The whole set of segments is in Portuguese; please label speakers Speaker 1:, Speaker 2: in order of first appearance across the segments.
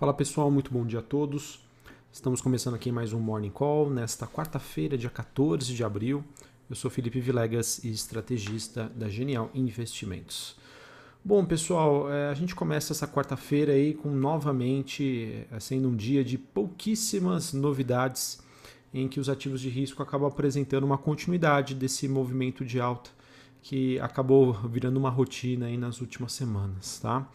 Speaker 1: Fala pessoal, muito bom dia a todos. Estamos começando aqui mais um Morning Call nesta quarta-feira, dia 14 de abril. Eu sou Felipe Vilegas estrategista da Genial Investimentos. Bom, pessoal, é, a gente começa essa quarta-feira aí com novamente é, sendo um dia de pouquíssimas novidades em que os ativos de risco acabam apresentando uma continuidade desse movimento de alta que acabou virando uma rotina aí nas últimas semanas, tá?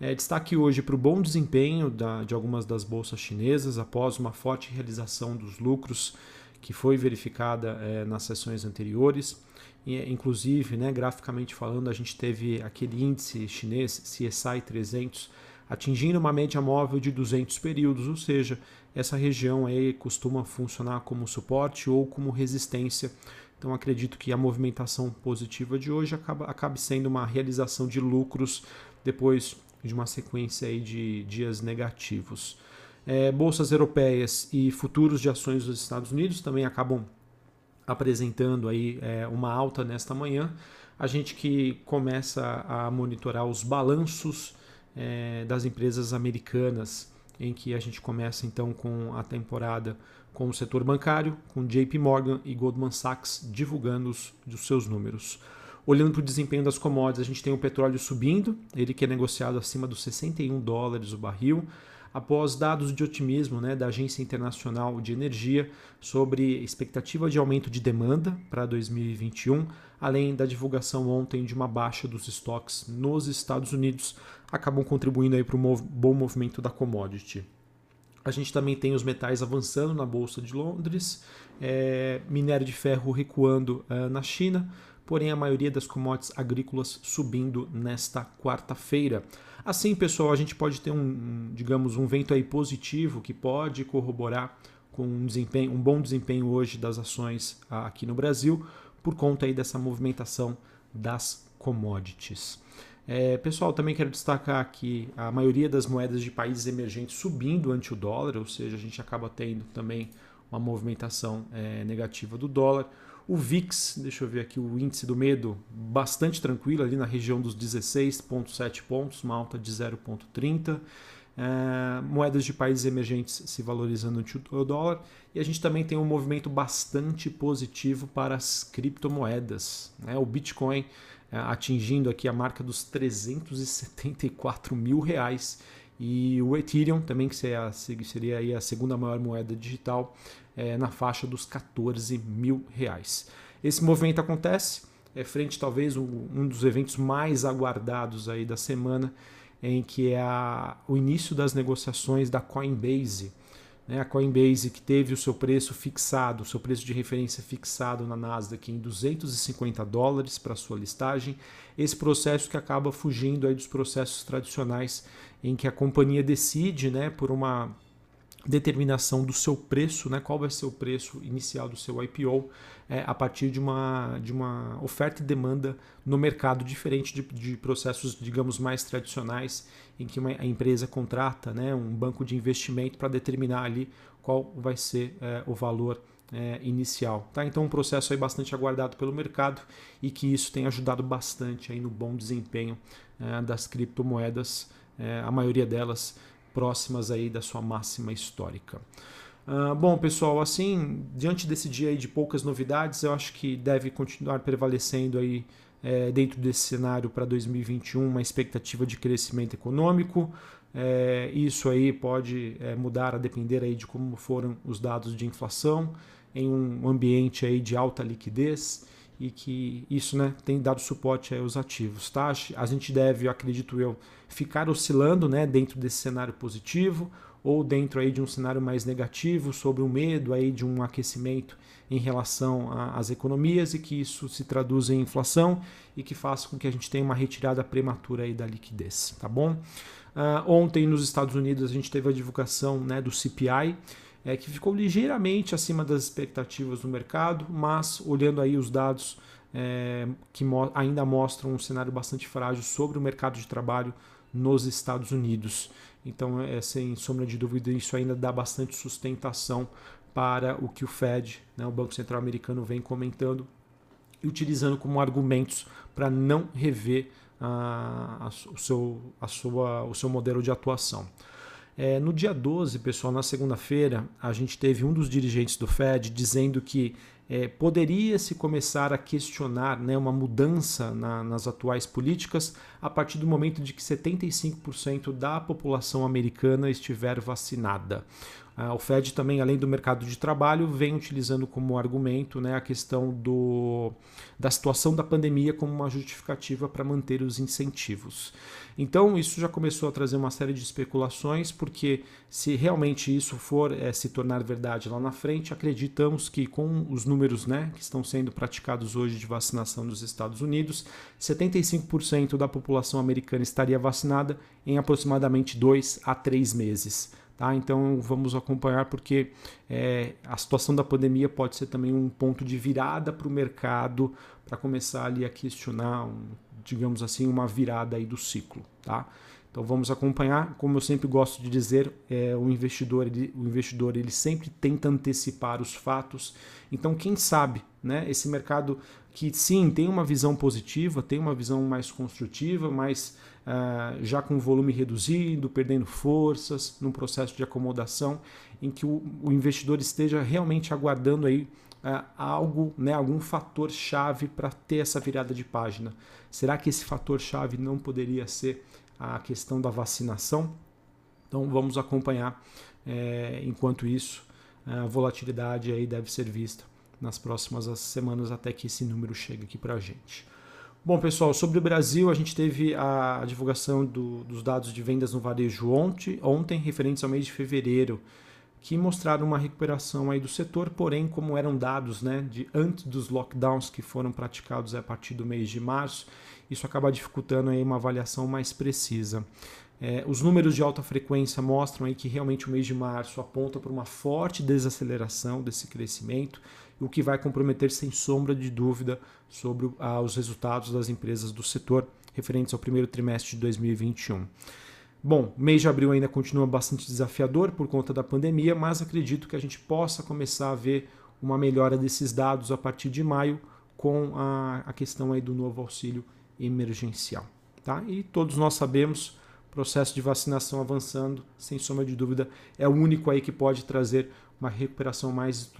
Speaker 1: É, destaque hoje para o bom desempenho da, de algumas das bolsas chinesas após uma forte realização dos lucros que foi verificada é, nas sessões anteriores. E, inclusive, né, graficamente falando, a gente teve aquele índice chinês CSI 300 atingindo uma média móvel de 200 períodos, ou seja, essa região aí costuma funcionar como suporte ou como resistência. Então acredito que a movimentação positiva de hoje acaba, acabe sendo uma realização de lucros depois de uma sequência aí de dias negativos. É, bolsas europeias e futuros de ações dos Estados Unidos também acabam apresentando aí é, uma alta nesta manhã. A gente que começa a monitorar os balanços é, das empresas americanas, em que a gente começa então com a temporada com o setor bancário, com JP Morgan e Goldman Sachs divulgando os, os seus números. Olhando para o desempenho das commodities, a gente tem o petróleo subindo, ele que é negociado acima dos 61 dólares o barril, após dados de otimismo né, da Agência Internacional de Energia sobre expectativa de aumento de demanda para 2021, além da divulgação ontem de uma baixa dos estoques nos Estados Unidos, acabam contribuindo para o bom movimento da commodity. A gente também tem os metais avançando na Bolsa de Londres, é, minério de ferro recuando é, na China, porém a maioria das commodities agrícolas subindo nesta quarta-feira. Assim, pessoal, a gente pode ter um, digamos, um vento aí positivo que pode corroborar com um, desempenho, um bom desempenho hoje das ações aqui no Brasil, por conta aí dessa movimentação das commodities. É, pessoal, também quero destacar que a maioria das moedas de países emergentes subindo ante o dólar, ou seja, a gente acaba tendo também uma movimentação é, negativa do dólar. O VIX, deixa eu ver aqui o índice do medo, bastante tranquilo ali na região dos 16,7 pontos, uma alta de 0,30. É, moedas de países emergentes se valorizando ante o dólar. E a gente também tem um movimento bastante positivo para as criptomoedas. Né? O Bitcoin é, atingindo aqui a marca dos 374 mil reais. E o Ethereum também, que seria, seria a segunda maior moeda digital, é, na faixa dos 14 mil reais. Esse movimento acontece é frente talvez um, um dos eventos mais aguardados aí da semana, em que é a, o início das negociações da Coinbase. Né? A Coinbase que teve o seu preço fixado, o seu preço de referência fixado na Nasdaq em 250 dólares para sua listagem. Esse processo que acaba fugindo aí dos processos tradicionais em que a companhia decide, né, por uma determinação do seu preço, né, qual vai ser o preço inicial do seu IPO, é, a partir de uma, de uma oferta e demanda no mercado, diferente de, de processos, digamos, mais tradicionais, em que uma, a empresa contrata né, um banco de investimento para determinar ali qual vai ser é, o valor é, inicial. Tá? Então, um processo aí bastante aguardado pelo mercado e que isso tem ajudado bastante aí no bom desempenho é, das criptomoedas, é, a maioria delas próximas aí da sua máxima histórica. Uh, bom, pessoal, assim, diante desse dia aí de poucas novidades, eu acho que deve continuar prevalecendo aí é, dentro desse cenário para 2021 uma expectativa de crescimento econômico. É, isso aí pode é, mudar a depender aí de como foram os dados de inflação em um ambiente aí de alta liquidez e que isso né, tem dado suporte aos ativos. Tá? A gente deve, acredito eu, ficar oscilando né, dentro desse cenário positivo ou dentro aí de um cenário mais negativo sobre o medo aí de um aquecimento em relação às economias e que isso se traduz em inflação e que faça com que a gente tenha uma retirada prematura aí da liquidez, tá bom? Uh, ontem nos Estados Unidos a gente teve a divulgação né, do CPI, é, que ficou ligeiramente acima das expectativas do mercado, mas olhando aí os dados é, que mo ainda mostram um cenário bastante frágil sobre o mercado de trabalho nos Estados Unidos. Então, é, sem sombra de dúvida, isso ainda dá bastante sustentação para o que o Fed, né, o Banco Central Americano, vem comentando e utilizando como argumentos para não rever a, a, o, seu, a sua, o seu modelo de atuação. É, no dia 12, pessoal, na segunda-feira, a gente teve um dos dirigentes do Fed dizendo que é, poderia se começar a questionar né, uma mudança na, nas atuais políticas a partir do momento de que 75% da população americana estiver vacinada. Ah, o Fed também, além do mercado de trabalho, vem utilizando como argumento né, a questão do, da situação da pandemia como uma justificativa para manter os incentivos. Então, isso já começou a trazer uma série de especulações, porque se realmente isso for é, se tornar verdade lá na frente, acreditamos que com os números né, que estão sendo praticados hoje de vacinação nos Estados Unidos, 75% da população americana estaria vacinada em aproximadamente dois a três meses. Tá? Então vamos acompanhar porque é, a situação da pandemia pode ser também um ponto de virada para o mercado para começar ali a questionar, um, digamos assim, uma virada aí do ciclo. Tá? Então vamos acompanhar, como eu sempre gosto de dizer, é, o investidor, ele, o investidor ele sempre tenta antecipar os fatos. Então quem sabe, né, esse mercado que sim tem uma visão positiva, tem uma visão mais construtiva, mas uh, já com volume reduzido, perdendo forças, num processo de acomodação, em que o, o investidor esteja realmente aguardando aí uh, algo, né, algum fator chave para ter essa virada de página. Será que esse fator chave não poderia ser a questão da vacinação? Então vamos acompanhar. É, enquanto isso, a volatilidade aí deve ser vista nas próximas semanas até que esse número chegue aqui para a gente. Bom, pessoal, sobre o Brasil, a gente teve a divulgação do, dos dados de vendas no varejo ontem, ontem, referentes ao mês de fevereiro, que mostraram uma recuperação aí do setor, porém, como eram dados né, de antes dos lockdowns que foram praticados a partir do mês de março, isso acaba dificultando aí uma avaliação mais precisa. É, os números de alta frequência mostram aí que realmente o mês de março aponta para uma forte desaceleração desse crescimento, o que vai comprometer sem sombra de dúvida sobre ah, os resultados das empresas do setor referentes ao primeiro trimestre de 2021. Bom, mês de abril ainda continua bastante desafiador por conta da pandemia, mas acredito que a gente possa começar a ver uma melhora desses dados a partir de maio com a, a questão aí do novo auxílio emergencial. Tá? E todos nós sabemos, processo de vacinação avançando, sem sombra de dúvida, é o único aí que pode trazer uma recuperação mais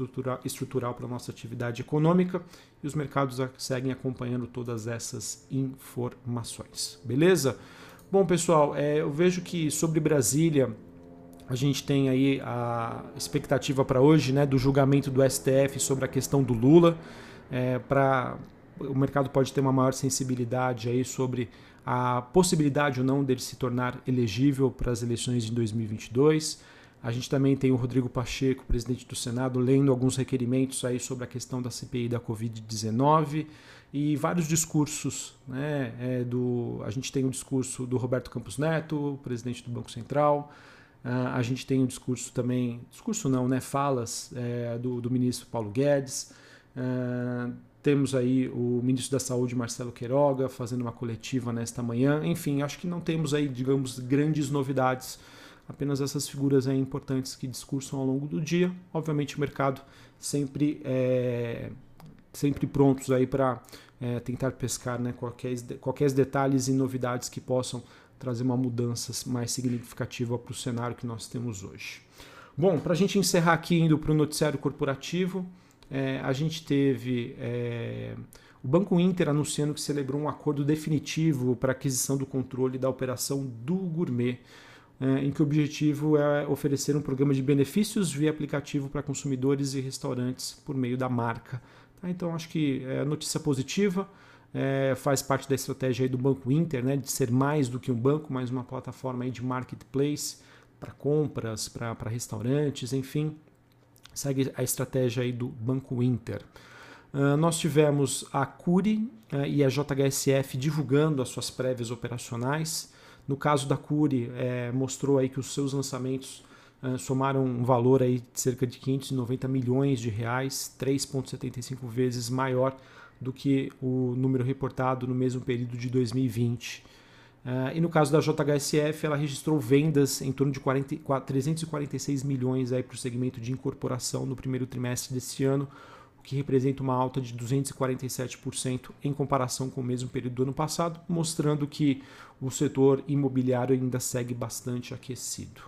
Speaker 1: estrutural, para a nossa atividade econômica e os mercados seguem acompanhando todas essas informações. Beleza? Bom, pessoal, é, eu vejo que sobre Brasília a gente tem aí a expectativa para hoje né, do julgamento do STF sobre a questão do Lula. É, para o mercado pode ter uma maior sensibilidade aí sobre a possibilidade ou não dele se tornar elegível para as eleições de 2022. A gente também tem o Rodrigo Pacheco, presidente do Senado, lendo alguns requerimentos aí sobre a questão da CPI da Covid-19 e vários discursos. Né, é, do, a gente tem o discurso do Roberto Campos Neto, presidente do Banco Central. Uh, a gente tem o discurso também, discurso não, né, falas é, do, do, ministro Paulo Guedes. Uh, temos aí o ministro da Saúde, Marcelo Queiroga, fazendo uma coletiva nesta manhã. Enfim, acho que não temos aí, digamos, grandes novidades apenas essas figuras aí importantes que discursam ao longo do dia. Obviamente o mercado sempre é, sempre prontos aí para é, tentar pescar né, qualquer, qualquer detalhes e novidades que possam trazer uma mudança mais significativa para o cenário que nós temos hoje. Bom, para a gente encerrar aqui indo para o noticiário corporativo, é, a gente teve é, o Banco Inter anunciando que celebrou um acordo definitivo para aquisição do controle da operação do Gourmet é, em que o objetivo é oferecer um programa de benefícios via aplicativo para consumidores e restaurantes por meio da marca. Tá? Então, acho que é notícia positiva, é, faz parte da estratégia do Banco Inter, né, de ser mais do que um banco, mais uma plataforma de marketplace para compras, para restaurantes, enfim, segue a estratégia aí do Banco Inter. Uh, nós tivemos a Curi uh, e a JHSF divulgando as suas prévias operacionais. No caso da Curi, é, mostrou aí que os seus lançamentos é, somaram um valor aí de cerca de 590 milhões de reais, 3,75 vezes maior do que o número reportado no mesmo período de 2020. Uh, e no caso da JHSF, ela registrou vendas em torno de 40, 346 milhões para o segmento de incorporação no primeiro trimestre deste ano, que representa uma alta de 247% em comparação com o mesmo período do ano passado, mostrando que o setor imobiliário ainda segue bastante aquecido.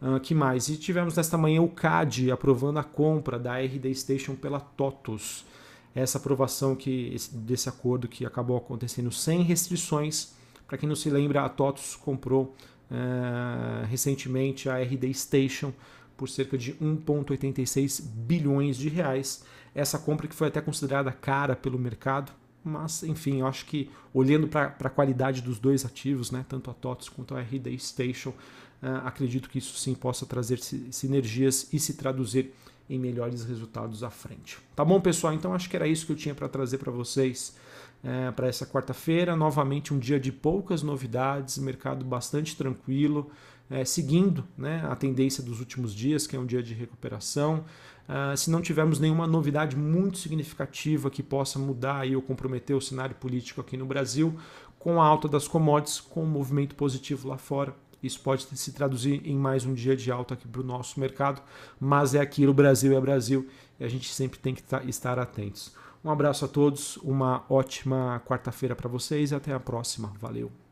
Speaker 1: Uh, que mais? E tivemos nesta manhã o CAD aprovando a compra da RD Station pela TOTUS. Essa aprovação que, desse acordo que acabou acontecendo sem restrições. Para quem não se lembra, a TOTUS comprou uh, recentemente a RD Station por cerca de 1,86 bilhões de reais. Essa compra que foi até considerada cara pelo mercado, mas enfim, eu acho que olhando para a qualidade dos dois ativos, né, tanto a TOTUS quanto a RD Station, uh, acredito que isso sim possa trazer sinergias e se traduzir em melhores resultados à frente. Tá bom, pessoal? Então acho que era isso que eu tinha para trazer para vocês é, para essa quarta-feira. Novamente um dia de poucas novidades, mercado bastante tranquilo, é, seguindo né, a tendência dos últimos dias, que é um dia de recuperação. Uh, se não tivermos nenhuma novidade muito significativa que possa mudar aí ou comprometer o cenário político aqui no Brasil, com a alta das commodities, com um movimento positivo lá fora, isso pode se traduzir em mais um dia de alta aqui para o nosso mercado, mas é aquilo, Brasil é Brasil, e a gente sempre tem que estar atentos. Um abraço a todos, uma ótima quarta-feira para vocês e até a próxima. Valeu!